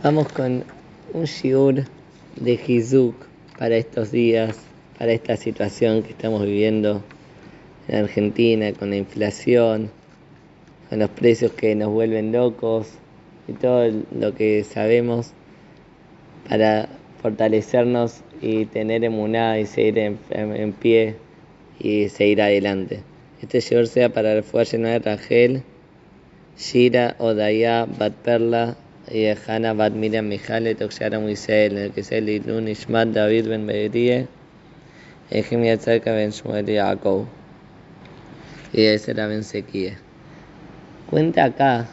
Vamos con un shiur de Hizuk para estos días, para esta situación que estamos viviendo en Argentina con la inflación, con los precios que nos vuelven locos y todo lo que sabemos para fortalecernos y tener emuná y seguir en, pie y seguir adelante. Este shiur sea para el fuego de Rachel, Shira, Odaya, Bat Perla, Hannah Bat Miriam Mijale, Toxiara Muisel, que se David Ben Berie, Ejim Ben Shmuel Yaakov. Y ese era Ben. Cuenta acá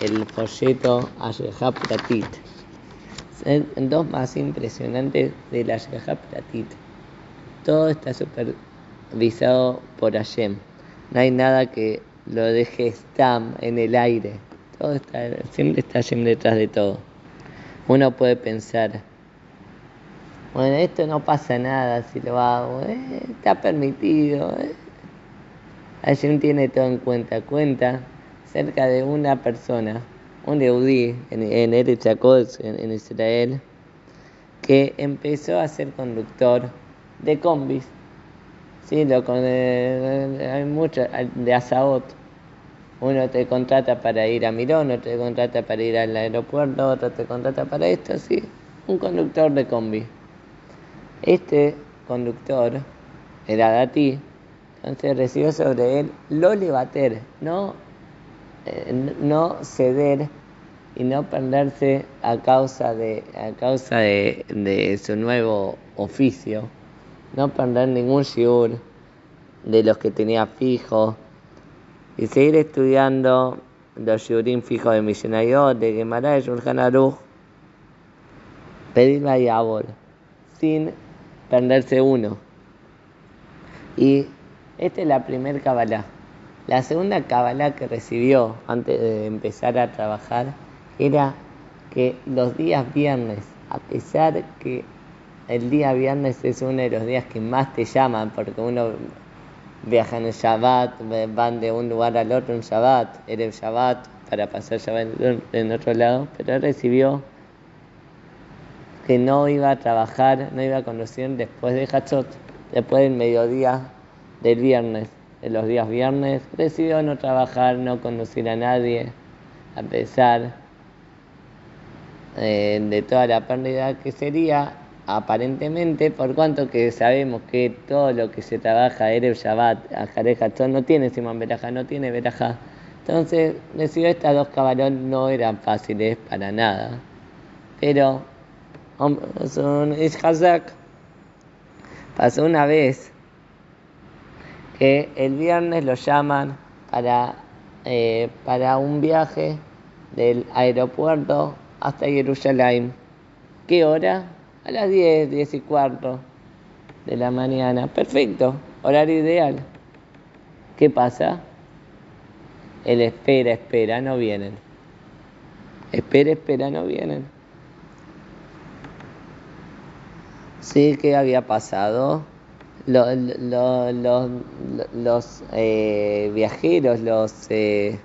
el folleto Ashehab Pratit. Dos más impresionantes de la Ashehab. Todo está supervisado por Hashem. No hay nada que lo deje Stam en el aire siempre está siempre detrás de todo. Uno puede pensar, bueno, esto no pasa nada si lo hago, eh, está permitido. Eh. tiene todo en cuenta. Cuenta cerca de una persona, un eudí en, en en, Israel, que empezó a ser conductor de combis. Sí, lo, con, eh, hay mucho, de Asaot uno te contrata para ir a Mirón, otro te contrata para ir al aeropuerto, otro te contrata para esto, sí. Un conductor de combi. Este conductor era Dati, entonces recibió sobre él lo levater, no, eh, no ceder y no perderse a causa de, a causa de, su nuevo oficio, no perder ningún shiur de los que tenía fijos y seguir estudiando los shurim fijos de Mishnayot, de Gemara, de Shulchan Aruch, pedirle a Yabor, sin perderse uno. Y esta es la primera Kabbalah. La segunda Kabbalah que recibió antes de empezar a trabajar era que los días viernes, a pesar que el día viernes es uno de los días que más te llaman, porque uno viajan en Shabbat, van de un lugar al otro en Shabbat, era el Shabbat para pasar Shabbat en otro lado, pero recibió que no iba a trabajar, no iba a conducir después de Hachot, después del mediodía del viernes, de los días viernes, decidió no trabajar, no conducir a nadie, a pesar eh, de toda la pérdida que sería aparentemente, por cuanto que sabemos que todo lo que se trabaja Erev Shabbat, Ajarej no tiene Simón Beraja, no tiene Beraja. Entonces, decidió estas dos caballos no eran fáciles para nada. Pero, son Hazak. Pasó una vez que el viernes lo llaman para, eh, para un viaje del aeropuerto hasta Jerusalén. ¿Qué hora? A las 10, 10 y cuarto de la mañana. Perfecto, horario ideal. ¿Qué pasa? El espera, espera, no vienen. Espera, espera, no vienen. Sí, ¿qué había pasado? Los, los, los, eh, viajeros, los... Eh,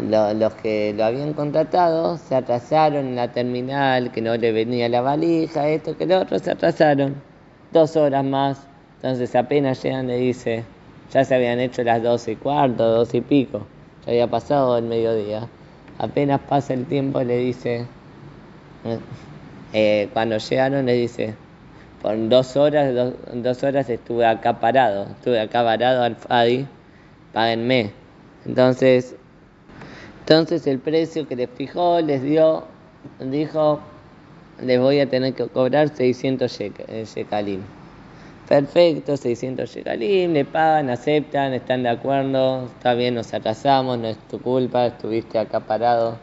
los que lo habían contratado se atrasaron en la terminal, que no le venía la valija, esto, que lo otro, se atrasaron dos horas más. Entonces apenas llegan le dice, ya se habían hecho las doce y cuarto, doce y pico, ya había pasado el mediodía. Apenas pasa el tiempo le dice, eh, cuando llegaron le dice, por dos horas, dos, horas estuve acá parado, estuve acá parado al Fadi, páguenme. Entonces entonces el precio que les fijó les dio, dijo, les voy a tener que cobrar 600 shekalim. Perfecto, 600 shekalim, le pagan, aceptan, están de acuerdo, está bien, nos atrasamos, no es tu culpa, estuviste acá parado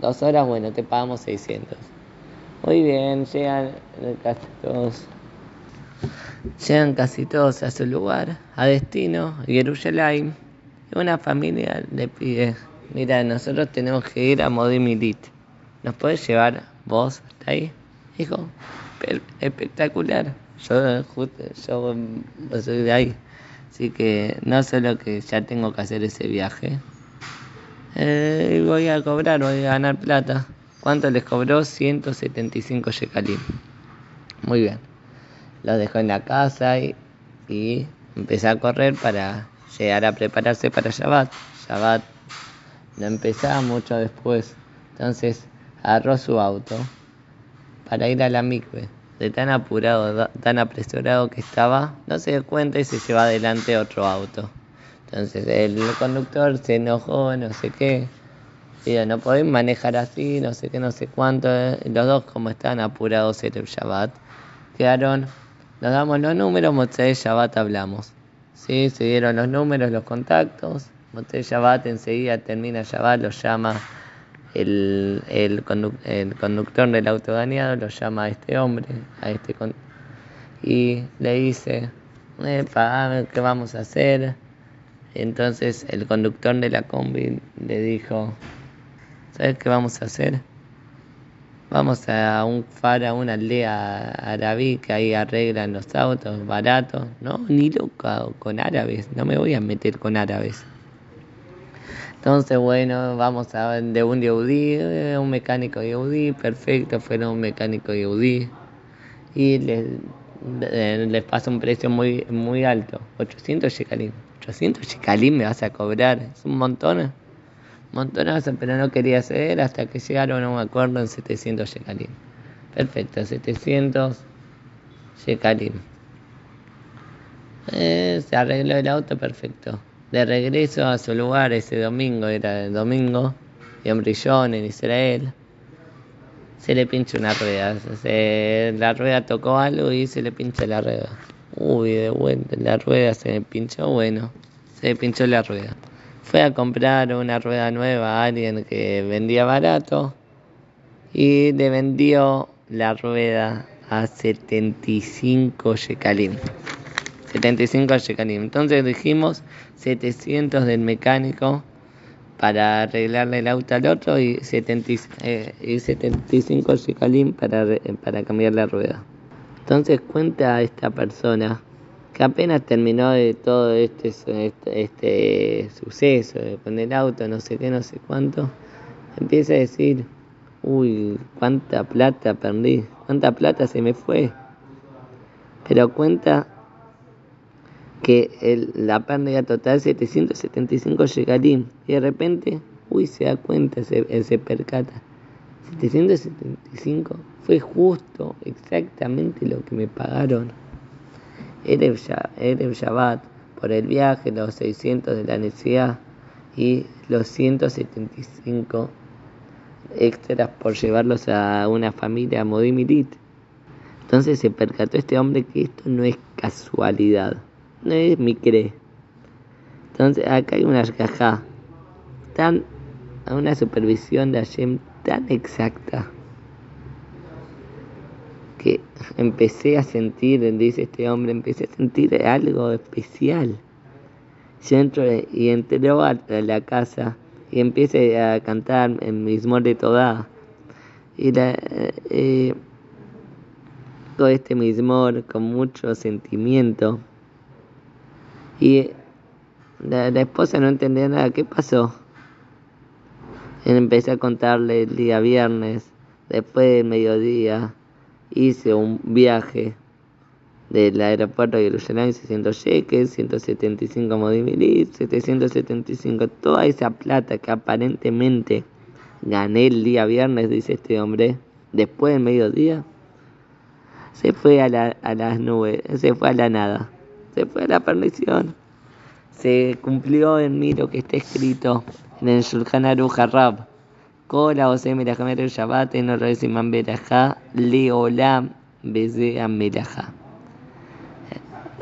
dos horas, bueno, te pagamos 600. Muy bien, llegan casi todos, llegan casi todos a su lugar, a destino, Jerusalén, y una familia le pide mira, nosotros tenemos que ir a Modimilit. ¿Nos puedes llevar vos hasta ahí? Dijo, espectacular. Yo, yo soy de ahí. Así que no solo que ya tengo que hacer ese viaje, eh, voy a cobrar, voy a ganar plata. ¿Cuánto les cobró? 175 shekalim. Muy bien. Los dejó en la casa y, y empezó a correr para llegar a prepararse para Shabbat. Shabbat no empezaba mucho después. Entonces agarró su auto para ir a la mikve. De tan apurado, tan apresurado que estaba, no se dio cuenta y se lleva adelante otro auto. Entonces el conductor se enojó, no sé qué. Digo, no podéis manejar así, no sé qué, no sé cuánto. Los dos, como estaban apurados en el Shabbat, quedaron, nos damos los números, Motzei Shabbat hablamos. Sí, se dieron los números, los contactos. Motzei Shabbat enseguida termina Shabbat, lo llama el, conductor del auto dañado lo llama a este hombre, a este y le dice, ¿qué vamos a hacer? Entonces el conductor de la combi le dijo, ¿sabes qué vamos a hacer? Vamos a un far, a una aldea árabe que ahí arreglan los autos baratos. No, ni loca con árabes, no me voy a meter con árabes. Entonces, bueno, vamos a de un Yehudi, eh, un mecánico Yehudi, perfecto, fueron un mecánico Yehudi. Y les, les pasa un precio muy, muy alto, 800 shekalim. 800 shekalim me vas a cobrar, es un montón, montonazo, pero no quería ceder hasta que llegaron a un acuerdo en 700 shekalim. Perfecto, 700 shekalim. Eh, se arregló el auto, perfecto de regreso a su lugar ese domingo, era el domingo, en Brillón, en Israel, se le pincha una rueda. la rueda tocó algo y se le pincha la rueda. Uy, de vuelta, la rueda se le pinchó, bueno, se le pinchó la rueda. Fue a comprar una rueda nueva a alguien que vendía barato y le vendió la rueda a 75 shekalim. 75 shekalim. Entonces dijimos 700 del mecánico para arreglarle el auto al otro y, 70, eh, y 75 shekalim para, para cambiar la rueda. Entonces cuenta esta persona que apenas terminó de todo este, este, este suceso con el auto, no sé qué, no sé cuánto, empieza a decir, uy, cuánta plata perdí, cuánta plata se me fue. Pero cuenta que el, la pérdida total 775 llegarín y de repente, uy, se da cuenta, se, se percata. 775 fue justo, exactamente lo que me pagaron. Era el Shabbat por el viaje, los 600 de la necesidad y los 175 extras por llevarlos a una familia modimilit. Entonces se percató este hombre que esto no es casualidad no es mi cree. Entonces acá hay una caja tan, una supervisión de Hashem tan exacta que empecé a sentir, dice este hombre, empecé a sentir algo especial. Yo entro y entró a la casa y empecé a cantar en mismo de toda. Y la, eh, todo este mismor con mucho sentimiento. Y la, esposa no entendía nada. ¿Qué pasó? Empecé a contarle el día viernes, después del mediodía, hice un viaje del aeropuerto de Jerusalén, 600 cheques, 175 modimilis, 775, toda esa plata que aparentemente gané el día viernes, dice este hombre, después del mediodía, se fue a, la, a las nubes, se fue a la nada se fue a la perdición. Se cumplió en mí lo que está escrito en el Shulchan Aruch Harab. Kola Ose Melahamer el Shabbat en Reisiman Berajá Leolam Beze Amelaja.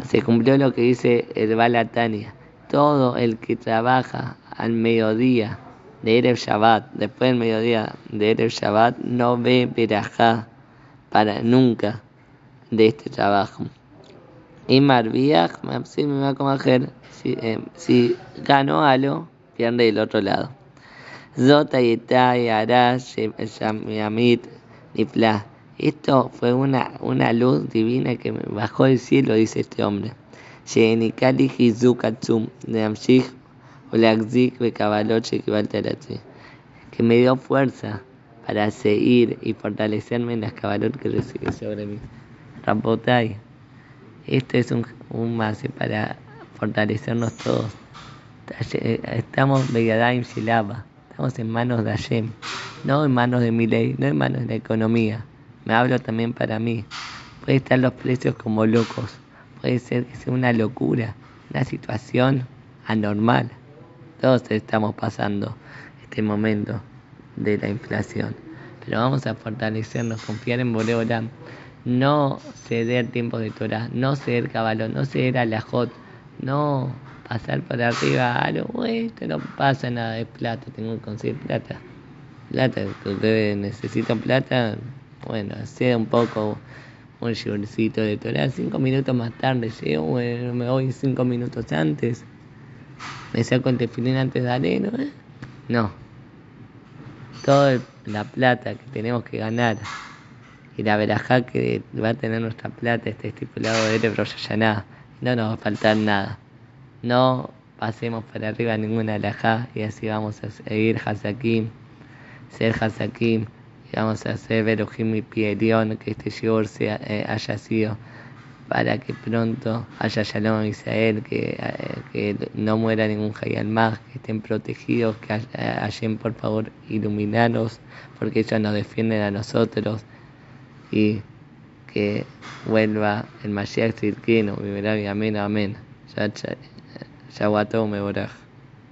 Se cumplió lo que dice el Balatania. Todo el que trabaja al mediodía de Erev Shabbat, después del mediodía de Erev Shabbat, no ve Berajá para nunca de este trabajo. Y Marviach, si me va a si, eh, si ganó algo, pierde del otro lado. Zota y Arash, Nifla. Esto fue una, una luz divina que me bajó del cielo, dice este hombre. Que me dio fuerza para seguir y fortalecerme en las cabalot que recibe sobre mí. Rabotai, esto es un, un base para fortalecernos todos. Estamos Begadaim Shilaba, estamos en manos de Hashem, no en manos de mi ley, no en manos de la economía. Me hablo también para mí. Puede estar los precios como locos, puede ser que sea una locura, una situación anormal. Todos estamos pasando este momento de la inflación. Pero vamos a fortalecernos, confiar en Boreolam, no ceder tiempos de Torah, no ceder caballo, no ceder alajot, no pasar por arriba algo, esto no pasa nada de plata, tengo que conseguir plata. Plata, ustedes necesitan plata, bueno, sea un poco un shurcito de Torah, cinco minutos más tarde llego, me voy cinco minutos antes, me saco el tefilín antes de areno, ¿eh? no. Toda la plata que tenemos que ganar y la verajá que va a tener nuestra plata está estipulado de Yaná. No nos va a faltar nada. No pasemos para arriba ninguna alajá y así vamos a seguir Hasakim, ser Hasakim y vamos a hacer Verojim y Pierión, que este shiur sea, eh, haya sido para que pronto haya Shalom Israel, que, eh, que no muera ningún Hayal más, que estén protegidos, que hayan por favor iluminaros, porque ellos nos defienden a nosotros y que vuelva el Mashiach Tzidkenu, amén, amén. Ya, ya, ya, me boraj.